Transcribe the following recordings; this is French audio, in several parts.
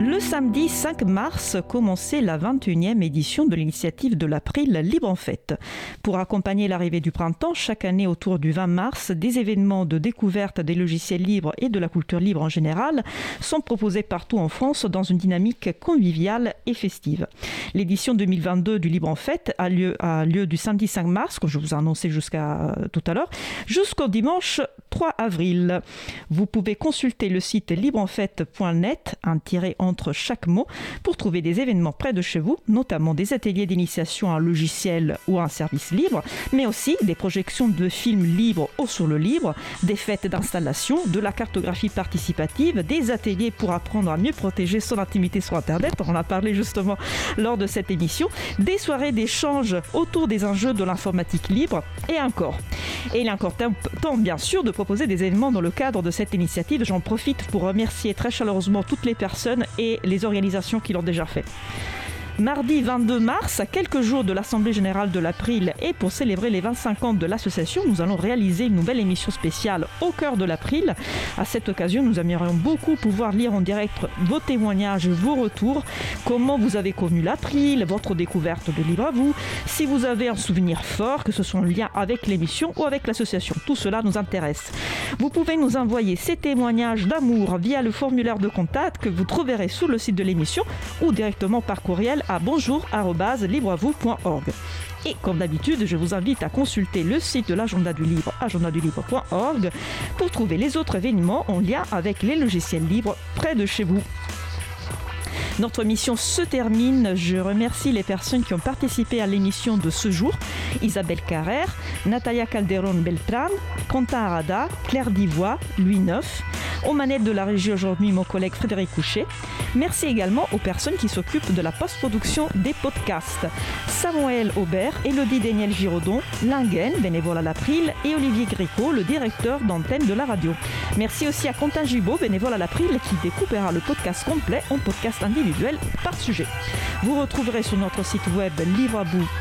Le samedi 5 mars commençait la 21e édition de l'initiative de l'April Libre en Fête. Pour accompagner l'arrivée du printemps, chaque année autour du 20 mars, des événements de découverte des logiciels libres et de la culture libre en général sont proposés partout en France dans une dynamique conviviale et festive. L'édition 2022 du Libre en Fête a lieu, du samedi 5 mars, comme je vous ai annoncé jusqu'à tout à l'heure, jusqu'au dimanche 3 avril. Vous pouvez consulter le site libreenfête.net, un tiré entre chaque mot, pour trouver des événements près de chez vous, notamment des ateliers d'initiation à un logiciel ou à un service libre, mais aussi des projections de films libres ou sur le libre, des fêtes d'installation, de la cartographie participative, des ateliers pour apprendre à mieux protéger son intimité sur Internet, on en a parlé justement lors de cette émission, des soirées d'échange autour des enjeux de l'informatique libre et encore. Et il est encore temps, bien sûr, de proposer des événements dans le cadre de cette initiative. J'en profite pour remercier très chaleureusement toutes les personnes et les organisations qui l'ont déjà fait. Mardi 22 mars, à quelques jours de l'Assemblée générale de l'April et pour célébrer les 25 ans de l'association, nous allons réaliser une nouvelle émission spéciale au cœur de l'April. À cette occasion, nous aimerions beaucoup pouvoir lire en direct vos témoignages, vos retours, comment vous avez connu l'April, votre découverte de Libre à vous, si vous avez un souvenir fort, que ce soit en lien avec l'émission ou avec l'association. Tout cela nous intéresse. Vous pouvez nous envoyer ces témoignages d'amour via le formulaire de contact que vous trouverez sous le site de l'émission ou directement par courriel à bonjour.libreavou.org. Et comme d'habitude, je vous invite à consulter le site de l'agenda du livre, agendadulivre.org, pour trouver les autres événements en lien avec les logiciels libres près de chez vous. Notre mission se termine. Je remercie les personnes qui ont participé à l'émission de ce jour. Isabelle Carrère, Natalia Calderon Beltran, Quentin Arada, Claire Divois, Louis Neuf. Aux manettes de la régie aujourd'hui, mon collègue Frédéric Couchet. Merci également aux personnes qui s'occupent de la post-production des podcasts. Samuel Aubert, Elodie Daniel Giraudon, Lingen, bénévole à l'April, et Olivier Gréco, le directeur d'antenne de la radio. Merci aussi à Quentin Gibaud, bénévole à l'April, qui découpera le podcast complet en podcast individuel par sujet. Vous retrouverez sur notre site web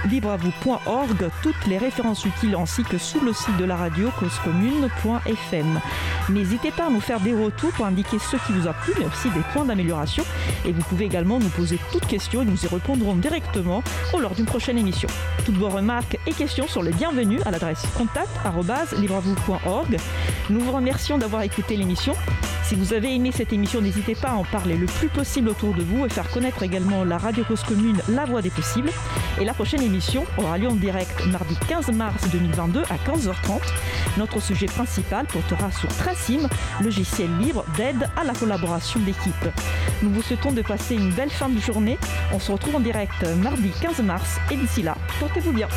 libreavou.org toutes les références utiles ainsi que sous le site de la radio causecommune.fm. N'hésitez pas à nous faire des retours pour indiquer ce qui vous a plu, mais aussi des points d'amélioration. Et vous pouvez également nous poser toutes questions et nous y répondrons directement au lors d'une prochaine émission. Toutes vos remarques et questions sont les bienvenues à l'adresse contact.libreavou.org. Nous vous remercions d'avoir écouté l'émission. Si vous avez aimé cette émission, n'hésitez pas à en parler le plus possible autour de vous et faire connaître également la Radio Cause Commune, la voix des possibles. Et la prochaine émission aura lieu en direct mardi 15 mars 2022 à 15h30. Notre sujet principal portera sur Tracim, logiciel libre d'aide à la collaboration d'équipe. Nous vous souhaitons de passer une belle fin de journée. On se retrouve en direct mardi 15 mars et d'ici là, portez-vous bien.